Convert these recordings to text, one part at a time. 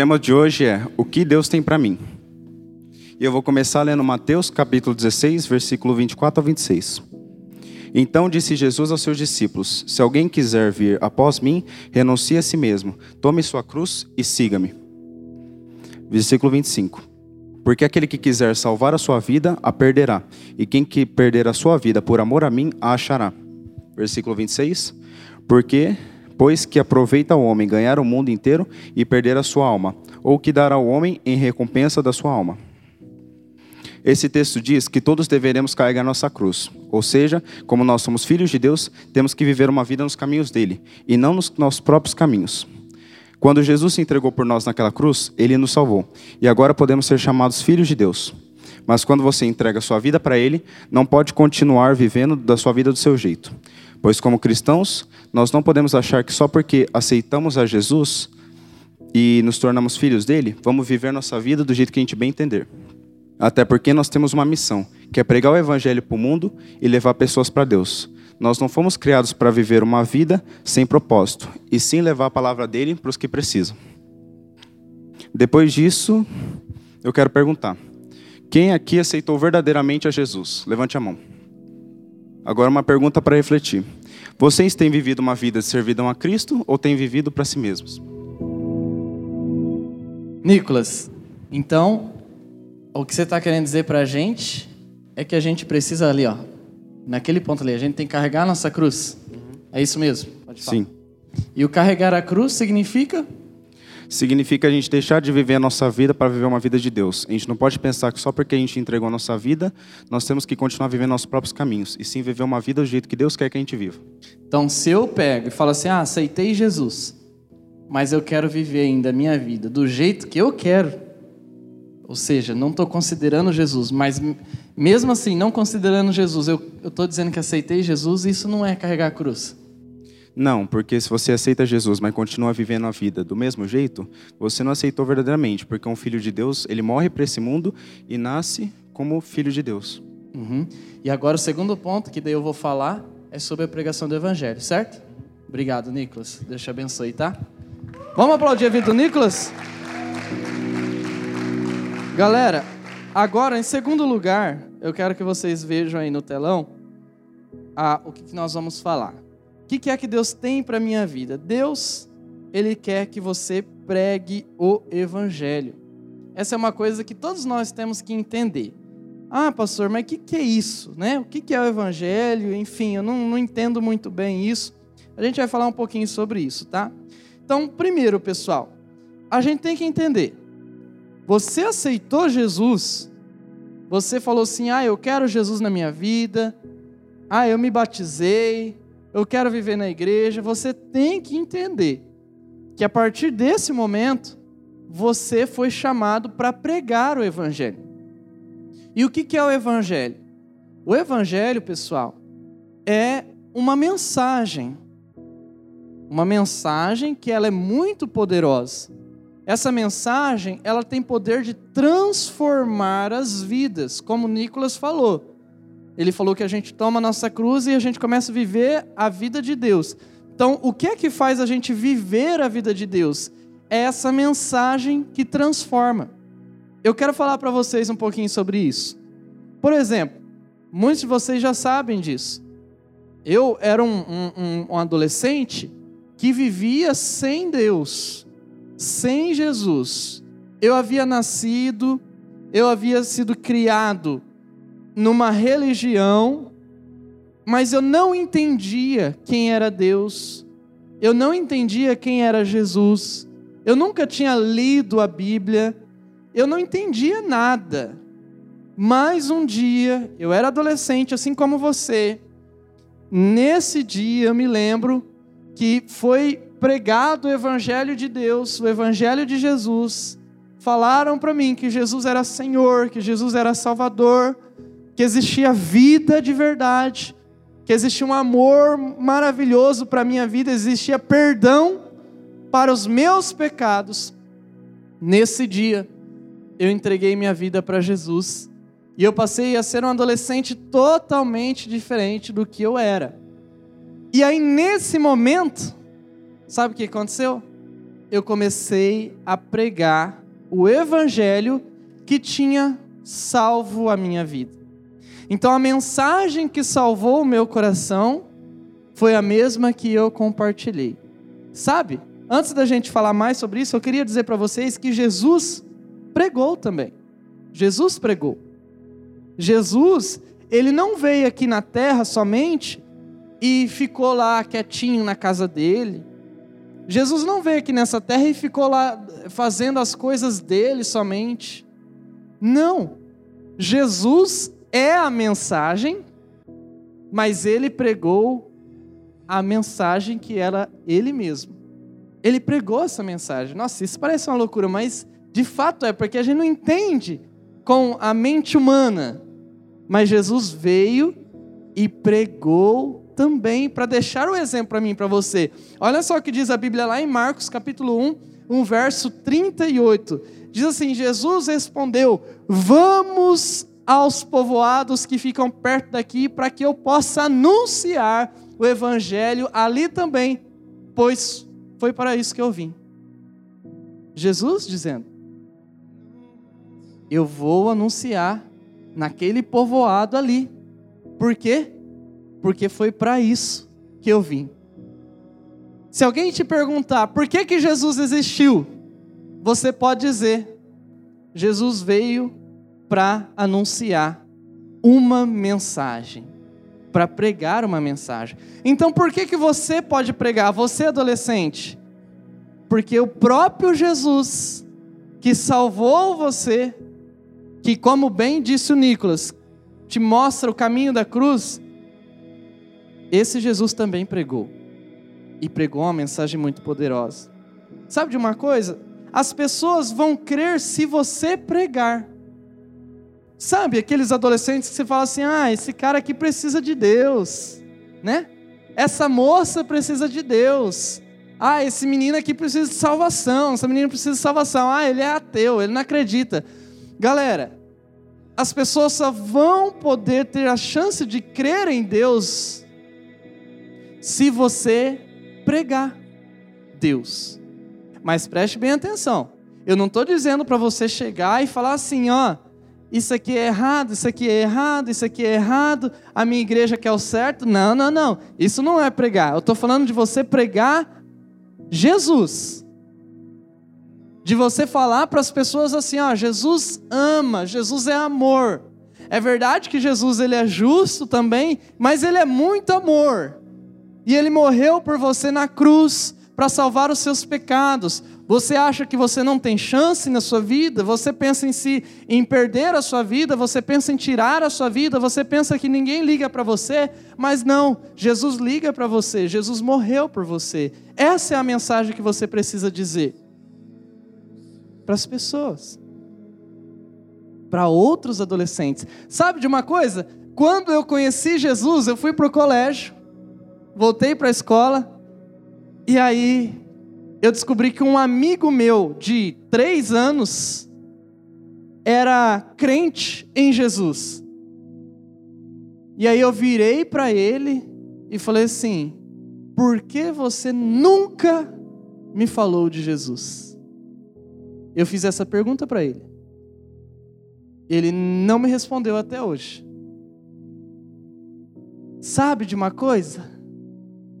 tema de hoje é O que Deus tem para mim. E eu vou começar lendo Mateus capítulo 16, versículo 24 a 26. Então disse Jesus aos seus discípulos: Se alguém quiser vir após mim, renuncie a si mesmo, tome sua cruz e siga-me. Versículo 25. Porque aquele que quiser salvar a sua vida, a perderá, e quem que perder a sua vida por amor a mim, a achará. Versículo 26. Porque pois que aproveita o homem ganhar o mundo inteiro e perder a sua alma, ou que dará ao homem em recompensa da sua alma. Esse texto diz que todos deveremos carregar nossa cruz, ou seja, como nós somos filhos de Deus, temos que viver uma vida nos caminhos dele e não nos nossos próprios caminhos. Quando Jesus se entregou por nós naquela cruz, ele nos salvou, e agora podemos ser chamados filhos de Deus. Mas quando você entrega sua vida para ele, não pode continuar vivendo da sua vida do seu jeito. Pois como cristãos, nós não podemos achar que só porque aceitamos a Jesus e nos tornamos filhos dele, vamos viver nossa vida do jeito que a gente bem entender. Até porque nós temos uma missão, que é pregar o evangelho para o mundo e levar pessoas para Deus. Nós não fomos criados para viver uma vida sem propósito, e sim levar a palavra dele para os que precisam. Depois disso, eu quero perguntar: quem aqui aceitou verdadeiramente a Jesus? Levante a mão. Agora uma pergunta para refletir. Vocês têm vivido uma vida de servidão a Cristo ou têm vivido para si mesmos? Nicolas, então, o que você está querendo dizer para a gente é que a gente precisa ali, ó, naquele ponto ali, a gente tem que carregar a nossa cruz. É isso mesmo? Pode falar. Sim. E o carregar a cruz significa? Significa a gente deixar de viver a nossa vida para viver uma vida de Deus. A gente não pode pensar que só porque a gente entregou a nossa vida, nós temos que continuar vivendo nossos próprios caminhos, e sim viver uma vida do jeito que Deus quer que a gente viva. Então, se eu pego e falo assim: "Ah, aceitei Jesus, mas eu quero viver ainda a minha vida do jeito que eu quero", ou seja, não estou considerando Jesus, mas mesmo assim, não considerando Jesus, eu estou dizendo que aceitei Jesus, isso não é carregar a cruz. Não, porque se você aceita Jesus, mas continua vivendo a vida do mesmo jeito, você não aceitou verdadeiramente, porque um filho de Deus, ele morre para esse mundo e nasce como filho de Deus. Uhum. E agora o segundo ponto que daí eu vou falar é sobre a pregação do Evangelho, certo? Obrigado, Nicolas. Deus te abençoe, tá? Vamos aplaudir a vida do Nicolas? Galera, agora em segundo lugar, eu quero que vocês vejam aí no telão a, o que, que nós vamos falar que, que é que Deus tem para minha vida? Deus, Ele quer que você pregue o Evangelho. Essa é uma coisa que todos nós temos que entender. Ah, pastor, mas o que, que é isso? Né? O que, que é o Evangelho? Enfim, eu não, não entendo muito bem isso. A gente vai falar um pouquinho sobre isso, tá? Então, primeiro, pessoal, a gente tem que entender. Você aceitou Jesus, você falou assim: ah, eu quero Jesus na minha vida, ah, eu me batizei, eu quero viver na igreja, você tem que entender que a partir desse momento você foi chamado para pregar o evangelho. E o que é o evangelho? O evangelho, pessoal, é uma mensagem. Uma mensagem que ela é muito poderosa. Essa mensagem, ela tem poder de transformar as vidas, como Nicolas falou. Ele falou que a gente toma a nossa cruz e a gente começa a viver a vida de Deus. Então, o que é que faz a gente viver a vida de Deus? É essa mensagem que transforma. Eu quero falar para vocês um pouquinho sobre isso. Por exemplo, muitos de vocês já sabem disso. Eu era um, um, um adolescente que vivia sem Deus, sem Jesus. Eu havia nascido, eu havia sido criado numa religião, mas eu não entendia quem era Deus, eu não entendia quem era Jesus, eu nunca tinha lido a Bíblia, eu não entendia nada. Mas um dia, eu era adolescente, assim como você, nesse dia eu me lembro que foi pregado o Evangelho de Deus, o Evangelho de Jesus. Falaram para mim que Jesus era Senhor, que Jesus era Salvador, que existia vida de verdade, que existia um amor maravilhoso para a minha vida, existia perdão para os meus pecados. Nesse dia, eu entreguei minha vida para Jesus e eu passei a ser um adolescente totalmente diferente do que eu era. E aí, nesse momento, sabe o que aconteceu? eu comecei a pregar o evangelho que tinha salvo a minha vida. Então a mensagem que salvou o meu coração foi a mesma que eu compartilhei. Sabe? Antes da gente falar mais sobre isso, eu queria dizer para vocês que Jesus pregou também. Jesus pregou. Jesus, ele não veio aqui na terra somente e ficou lá quietinho na casa dele. Jesus não veio aqui nessa terra e ficou lá fazendo as coisas dele somente. Não. Jesus é a mensagem, mas ele pregou a mensagem que era ele mesmo. Ele pregou essa mensagem. Nossa, isso parece uma loucura, mas de fato é, porque a gente não entende com a mente humana. Mas Jesus veio e pregou também para deixar o exemplo para mim, para você. Olha só o que diz a Bíblia lá em Marcos, capítulo 1, um verso 38. Diz assim: Jesus respondeu: Vamos aos povoados que ficam perto daqui, para que eu possa anunciar o evangelho ali também, pois foi para isso que eu vim. Jesus dizendo: Eu vou anunciar naquele povoado ali. Por quê? Porque foi para isso que eu vim. Se alguém te perguntar por que, que Jesus existiu, você pode dizer: Jesus veio para anunciar uma mensagem, para pregar uma mensagem. Então por que, que você pode pregar, você adolescente? Porque o próprio Jesus, que salvou você, que, como bem disse o Nicolas, te mostra o caminho da cruz, esse Jesus também pregou. E pregou uma mensagem muito poderosa. Sabe de uma coisa? As pessoas vão crer se você pregar. Sabe aqueles adolescentes que você fala assim: ah, esse cara aqui precisa de Deus, né? Essa moça precisa de Deus. Ah, esse menino aqui precisa de salvação. Essa menina precisa de salvação. Ah, ele é ateu, ele não acredita. Galera, as pessoas só vão poder ter a chance de crer em Deus se você pregar Deus. Mas preste bem atenção. Eu não estou dizendo para você chegar e falar assim, ó, isso aqui é errado, isso aqui é errado, isso aqui é errado, a minha igreja quer o certo. Não, não, não. Isso não é pregar. Eu estou falando de você pregar Jesus de você falar para as pessoas assim, ó, Jesus ama, Jesus é amor. É verdade que Jesus ele é justo também, mas ele é muito amor. E ele morreu por você na cruz para salvar os seus pecados. Você acha que você não tem chance na sua vida? Você pensa em si em perder a sua vida, você pensa em tirar a sua vida, você pensa que ninguém liga para você, mas não, Jesus liga para você, Jesus morreu por você. Essa é a mensagem que você precisa dizer para as pessoas, para outros adolescentes. Sabe de uma coisa? Quando eu conheci Jesus, eu fui para o colégio, voltei para a escola, e aí eu descobri que um amigo meu de três anos era crente em Jesus. E aí eu virei para ele e falei assim: por que você nunca me falou de Jesus? Eu fiz essa pergunta para ele. Ele não me respondeu até hoje. Sabe de uma coisa?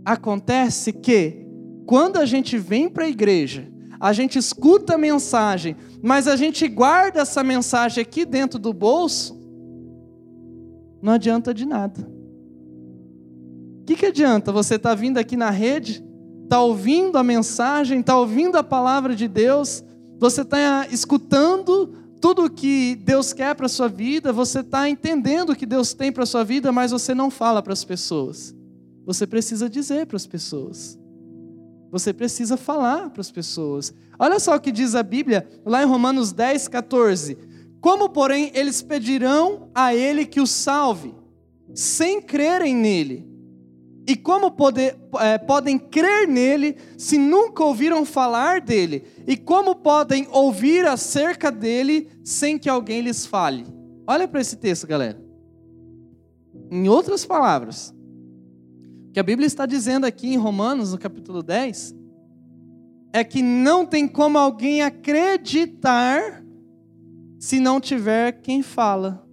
Acontece que quando a gente vem para a igreja, a gente escuta a mensagem, mas a gente guarda essa mensagem aqui dentro do bolso, não adianta de nada. O que, que adianta você estar tá vindo aqui na rede, está ouvindo a mensagem, está ouvindo a palavra de Deus, você está escutando tudo o que Deus quer para a sua vida, você está entendendo o que Deus tem para a sua vida, mas você não fala para as pessoas. Você precisa dizer para as pessoas. Você precisa falar para as pessoas. Olha só o que diz a Bíblia, lá em Romanos 10, 14. Como, porém, eles pedirão a Ele que os salve, sem crerem nele? E como poder, é, podem crer nele se nunca ouviram falar dele? E como podem ouvir acerca dele sem que alguém lhes fale? Olha para esse texto, galera. Em outras palavras, o que a Bíblia está dizendo aqui em Romanos, no capítulo 10, é que não tem como alguém acreditar se não tiver quem fala.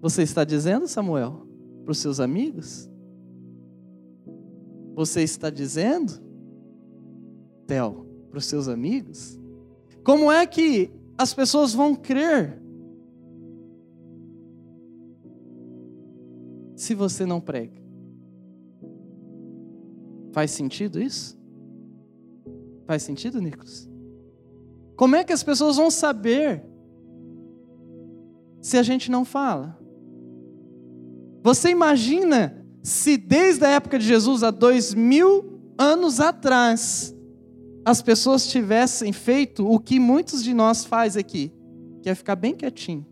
Você está dizendo, Samuel, para os seus amigos? Você está dizendo, Theo, para os seus amigos? Como é que as pessoas vão crer se você não prega? Faz sentido isso? Faz sentido, Nicolas? Como é que as pessoas vão saber se a gente não fala? Você imagina se desde a época de Jesus, há dois mil anos atrás, as pessoas tivessem feito o que muitos de nós faz aqui, que é ficar bem quietinho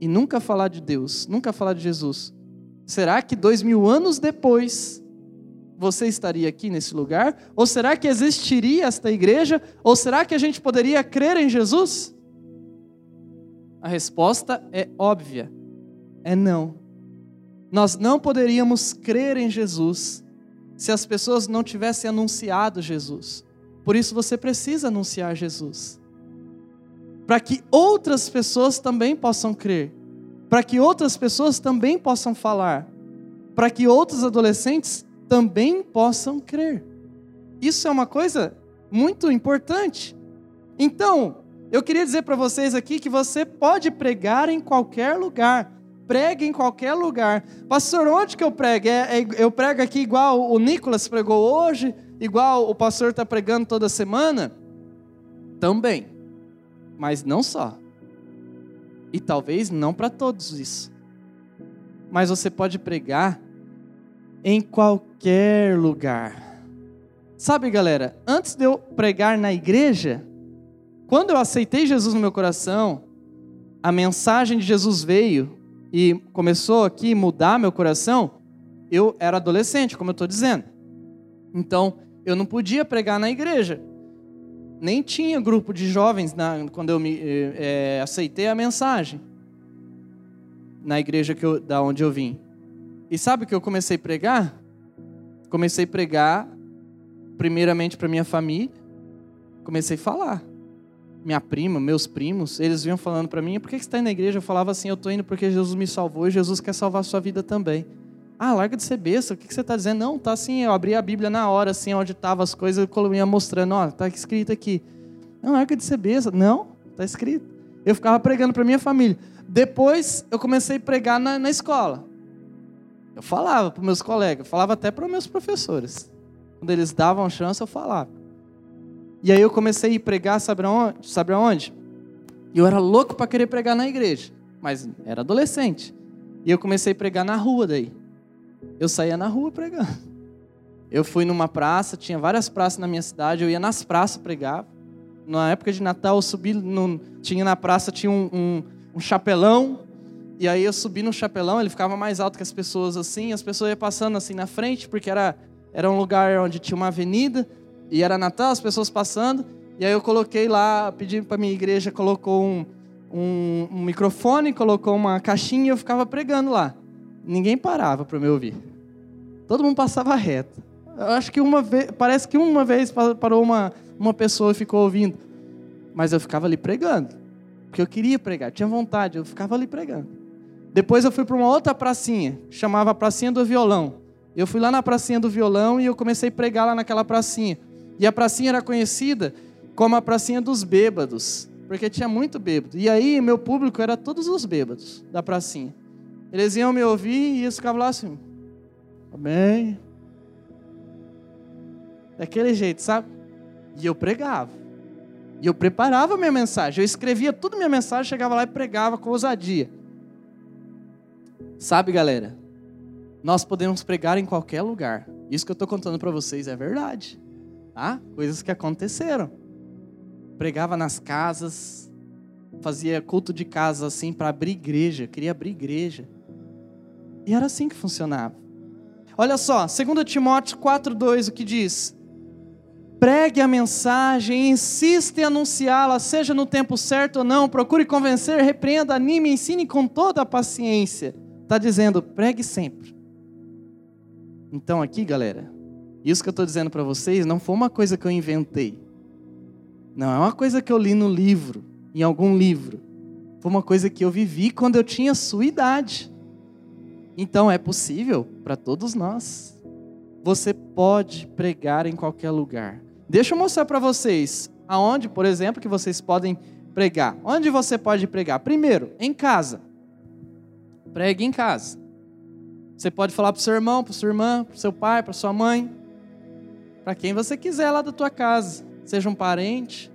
e nunca falar de Deus, nunca falar de Jesus. Será que dois mil anos depois você estaria aqui nesse lugar? Ou será que existiria esta igreja? Ou será que a gente poderia crer em Jesus? A resposta é óbvia: é não. Nós não poderíamos crer em Jesus se as pessoas não tivessem anunciado Jesus. Por isso você precisa anunciar Jesus. Para que outras pessoas também possam crer. Para que outras pessoas também possam falar. Para que outros adolescentes também possam crer. Isso é uma coisa muito importante. Então, eu queria dizer para vocês aqui que você pode pregar em qualquer lugar. Pregue em qualquer lugar. Pastor, onde que eu prego? É, é, eu prego aqui igual o Nicolas pregou hoje? Igual o pastor está pregando toda semana? Também. Mas não só. E talvez não para todos isso. Mas você pode pregar em qualquer lugar. Sabe, galera, antes de eu pregar na igreja, quando eu aceitei Jesus no meu coração, a mensagem de Jesus veio e começou aqui mudar meu coração, eu era adolescente, como eu estou dizendo. Então, eu não podia pregar na igreja. Nem tinha grupo de jovens na, quando eu me, é, aceitei a mensagem na igreja eu, da onde eu vim. E sabe o que eu comecei a pregar? Comecei a pregar, primeiramente para minha família, comecei a falar. Minha prima, meus primos, eles vinham falando para mim: por que você está indo na igreja? Eu falava assim: eu estou indo porque Jesus me salvou e Jesus quer salvar a sua vida também. Ah, larga de ser besta, o que você está dizendo? Não, tá assim, eu abri a Bíblia na hora, assim, onde estavam as coisas, eu ia mostrando, ó, tá escrito aqui. Não, larga de ser besta. Não, tá escrito. Eu ficava pregando para minha família. Depois, eu comecei a pregar na, na escola. Eu falava para meus colegas, falava até para meus professores. Quando eles davam chance, eu falava. E aí eu comecei a pregar, sabe aonde? Sabe aonde? E eu era louco para querer pregar na igreja, mas era adolescente. E eu comecei a pregar na rua daí. Eu saía na rua pregando. Eu fui numa praça, tinha várias praças na minha cidade, eu ia nas praças pregar. Na época de Natal, eu subi, no, tinha na praça, tinha um, um, um chapelão, e aí eu subi no chapelão, ele ficava mais alto que as pessoas assim, as pessoas iam passando assim na frente, porque era, era um lugar onde tinha uma avenida, e era Natal, as pessoas passando, e aí eu coloquei lá, pedi para minha igreja, colocou um, um, um, microfone, colocou uma caixinha e eu ficava pregando lá. Ninguém parava para me ouvir. Todo mundo passava reto. Eu acho que uma vez, parece que uma vez parou uma, uma pessoa e ficou ouvindo. Mas eu ficava ali pregando. Porque eu queria pregar, tinha vontade, eu ficava ali pregando. Depois eu fui para uma outra pracinha, chamava Pracinha do Violão. Eu fui lá na Pracinha do Violão e eu comecei a pregar lá naquela pracinha. E a pracinha era conhecida como a Pracinha dos Bêbados, porque tinha muito bêbado. E aí meu público era todos os bêbados da pracinha. Eles iam me ouvir e eles ficavam lá assim, amém. Daquele jeito, sabe? E eu pregava. E eu preparava minha mensagem. Eu escrevia tudo minha mensagem, chegava lá e pregava com ousadia. Sabe, galera? Nós podemos pregar em qualquer lugar. Isso que eu estou contando para vocês é verdade. Tá? Coisas que aconteceram. Pregava nas casas, fazia culto de casa assim para abrir igreja, queria abrir igreja. E era assim que funcionava. Olha só, 2 Timóteo 4,2, o que diz? Pregue a mensagem, insista em anunciá-la, seja no tempo certo ou não, procure convencer, repreenda, anime, ensine com toda a paciência está dizendo, pregue sempre. Então aqui, galera, Isso que eu estou dizendo para vocês não foi uma coisa que eu inventei. Não, é uma coisa que eu li no livro, em algum livro. Foi uma coisa que eu vivi quando eu tinha sua idade. Então é possível para todos nós. Você pode pregar em qualquer lugar. Deixa eu mostrar para vocês aonde, por exemplo, que vocês podem pregar. Onde você pode pregar? Primeiro, em casa. Pregue em casa. Você pode falar para o seu irmão, para sua irmã, para seu pai, para sua mãe, para quem você quiser lá da tua casa, seja um parente.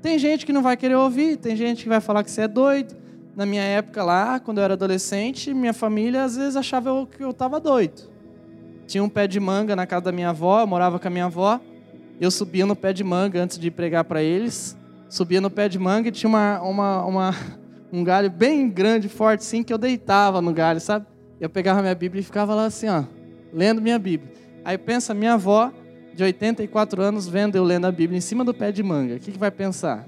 Tem gente que não vai querer ouvir, tem gente que vai falar que você é doido. Na minha época lá, quando eu era adolescente, minha família às vezes achava que eu estava doido. Tinha um pé de manga na casa da minha avó, eu morava com a minha avó. Eu subia no pé de manga antes de pregar para eles. Subia no pé de manga e tinha uma, uma, uma, um galho bem grande, forte, assim, que eu deitava no galho, sabe? Eu pegava minha Bíblia e ficava lá assim, ó, lendo minha Bíblia. Aí pensa, minha avó, de 84 anos, vendo eu lendo a Bíblia em cima do pé de manga. O que, que vai pensar?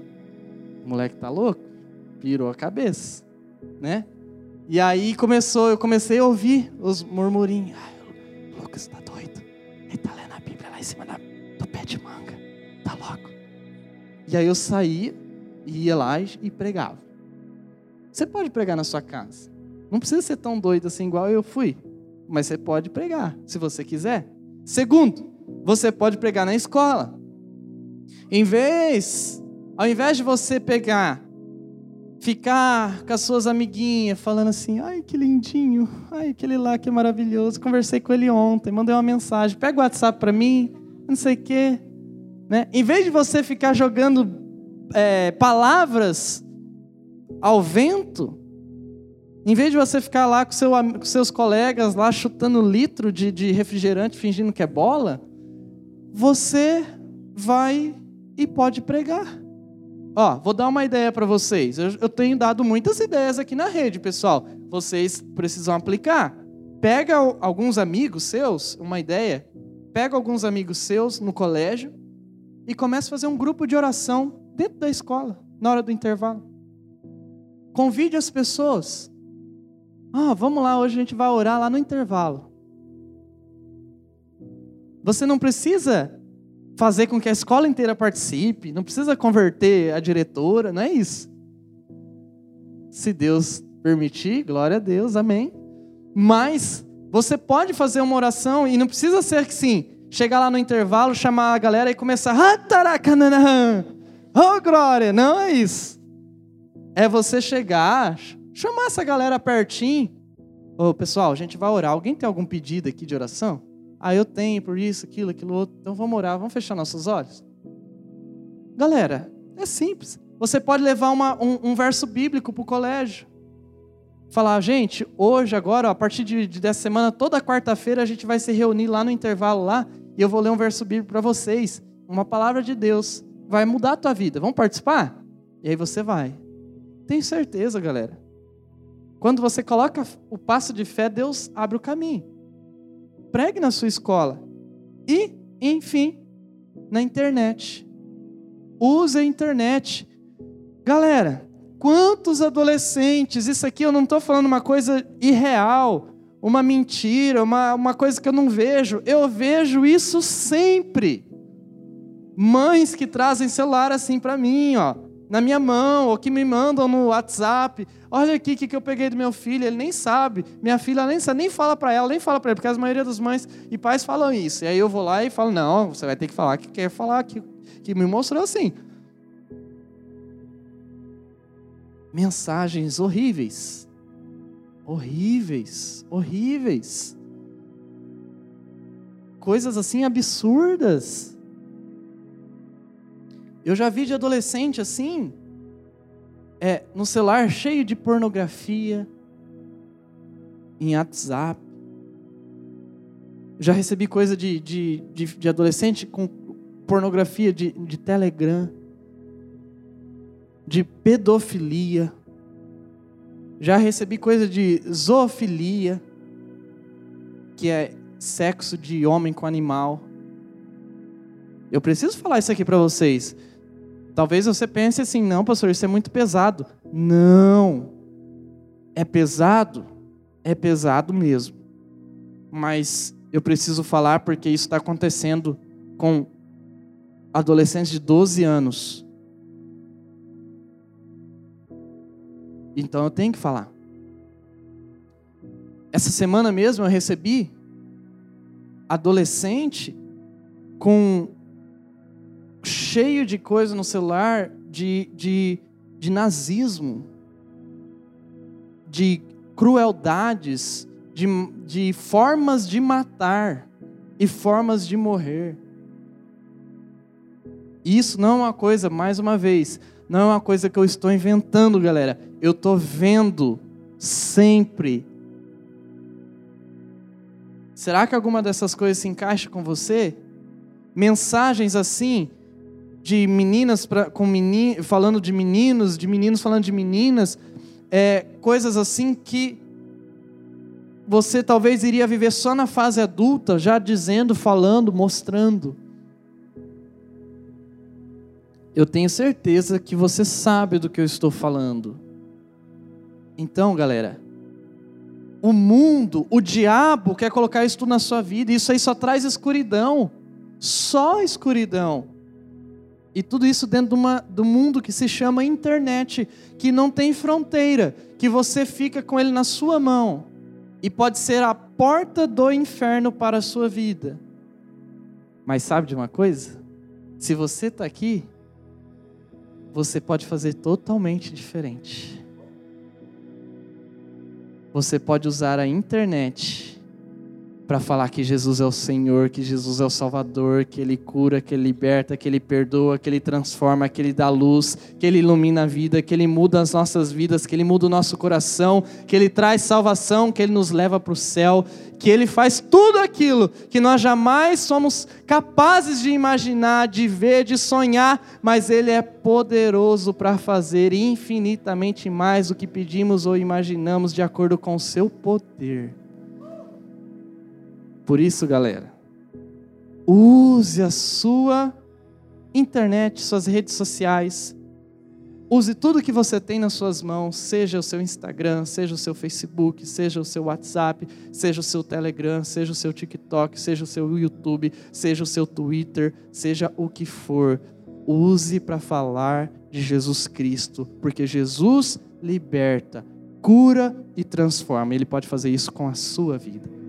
O moleque tá louco? Pirou a cabeça, né? E aí começou, eu comecei a ouvir os murmurinhos. Ai, o Lucas tá doido. Ele tá lendo a Bíblia lá em cima do pé de manga. Tá louco. E aí eu saía, ia lá e pregava. Você pode pregar na sua casa. Não precisa ser tão doido assim igual eu fui, mas você pode pregar, se você quiser. Segundo, você pode pregar na escola. Em vez, ao invés de você pegar, ficar com as suas amiguinhas falando assim, ai que lindinho, ai aquele lá que é maravilhoso, conversei com ele ontem, mandei uma mensagem, pega o WhatsApp para mim, não sei o quê, né? Em vez de você ficar jogando é, palavras ao vento, em vez de você ficar lá com, seu, com seus colegas lá chutando litro de, de refrigerante fingindo que é bola, você vai e pode pregar. Ó, vou dar uma ideia para vocês. Eu, eu, tenho dado muitas ideias aqui na rede, pessoal. Vocês precisam aplicar. Pega alguns amigos seus, uma ideia. Pega alguns amigos seus no colégio e começa a fazer um grupo de oração dentro da escola, na hora do intervalo. Convide as pessoas. Ah, vamos lá, hoje a gente vai orar lá no intervalo. Você não precisa fazer com que a escola inteira participe, não precisa converter a diretora, não é isso. Se Deus permitir, glória a Deus, amém. Mas você pode fazer uma oração e não precisa ser que sim, chegar lá no intervalo, chamar a galera e começar, oh glória, não é isso. É você chegar, Chamar essa galera pertinho. Ô, pessoal, a gente vai orar. Alguém tem algum pedido aqui de oração? Ah, eu tenho por isso, aquilo, aquilo outro. Então vamos orar, vamos fechar nossos olhos. Galera, é simples. Você pode levar uma, um, um, verso bíblico para o colégio. Falar, gente, hoje, agora, a partir de, de dessa semana, toda quarta-feira a gente vai se reunir lá no intervalo lá e eu vou ler um verso bíblico para vocês. Uma palavra de Deus. Vai mudar a tua vida. Vamos participar? E aí você vai. Tenho certeza, galera. Quando você coloca o passo de fé, Deus abre o caminho. Pregue na sua escola. E, enfim, na internet. Use a internet. Galera, quantos adolescentes, isso aqui eu não estou falando uma coisa irreal, uma mentira, uma, uma coisa que eu não vejo. Eu vejo isso sempre. Mães que trazem celular assim para mim, ó na minha mão, ou que me mandam no WhatsApp. Olha aqui o que, que eu peguei do meu filho, ele nem sabe. Minha filha nem sabe, nem fala para ela, nem fala para ele, porque a maioria das mães e pais falam isso. E aí eu vou lá e falo: não, você vai ter que falar que quer falar, que, que me mostrou assim. Mensagens horríveis. Horríveis, horríveis. Coisas assim absurdas. Eu já vi de adolescente assim, é, no celular cheio de pornografia, em WhatsApp. Já recebi coisa de, de, de, de adolescente com pornografia de, de Telegram, de pedofilia. Já recebi coisa de zoofilia, que é sexo de homem com animal. Eu preciso falar isso aqui para vocês. Talvez você pense assim: não, pastor, isso é muito pesado. Não. É pesado? É pesado mesmo. Mas Eu preciso falar porque isso está acontecendo com adolescentes de 12 anos. Então eu tenho que falar. Essa semana mesmo eu recebi adolescente com cheio de coisa no celular de, de, de nazismo, de crueldades, de, de formas de matar e formas de morrer. Isso não é uma coisa, mais uma vez, não é uma coisa que eu estou inventando, galera. Eu estou vendo sempre. Será que alguma dessas coisas se encaixa com você? Mensagens assim, de meninas pra, com meni, falando de meninos, de meninos falando de meninas, é, coisas assim que você talvez iria viver só na fase adulta, já dizendo, falando, mostrando. Eu tenho certeza que você sabe do que eu estou falando. Então, galera, o mundo, o diabo quer colocar isso tudo na sua vida, e isso aí só traz escuridão. Só escuridão. E tudo isso dentro de uma, do mundo que se chama internet, que não tem fronteira, que você fica com ele na sua mão. E pode ser a porta do inferno para a sua vida. Mas sabe de uma coisa? Se você está aqui, você pode fazer totalmente diferente. Você pode usar a internet para falar que Jesus é o Senhor, que Jesus é o Salvador, que Ele cura, que Ele liberta, que Ele perdoa, que Ele transforma, que Ele dá luz, que Ele ilumina a vida, que Ele muda as nossas vidas, que Ele muda o nosso coração, que Ele traz salvação, que Ele nos leva para o céu, que Ele faz tudo aquilo que nós jamais somos capazes de imaginar, de ver, de sonhar, mas Ele é poderoso para fazer infinitamente mais do que pedimos ou imaginamos, de acordo com o Seu poder. Por isso, galera, use a sua internet, suas redes sociais. Use tudo que você tem nas suas mãos, seja o seu Instagram, seja o seu Facebook, seja o seu WhatsApp, seja o seu Telegram, seja o seu TikTok, seja o seu YouTube, seja o seu Twitter, seja o que for. Use para falar de Jesus Cristo, porque Jesus liberta, cura e transforma. Ele pode fazer isso com a sua vida.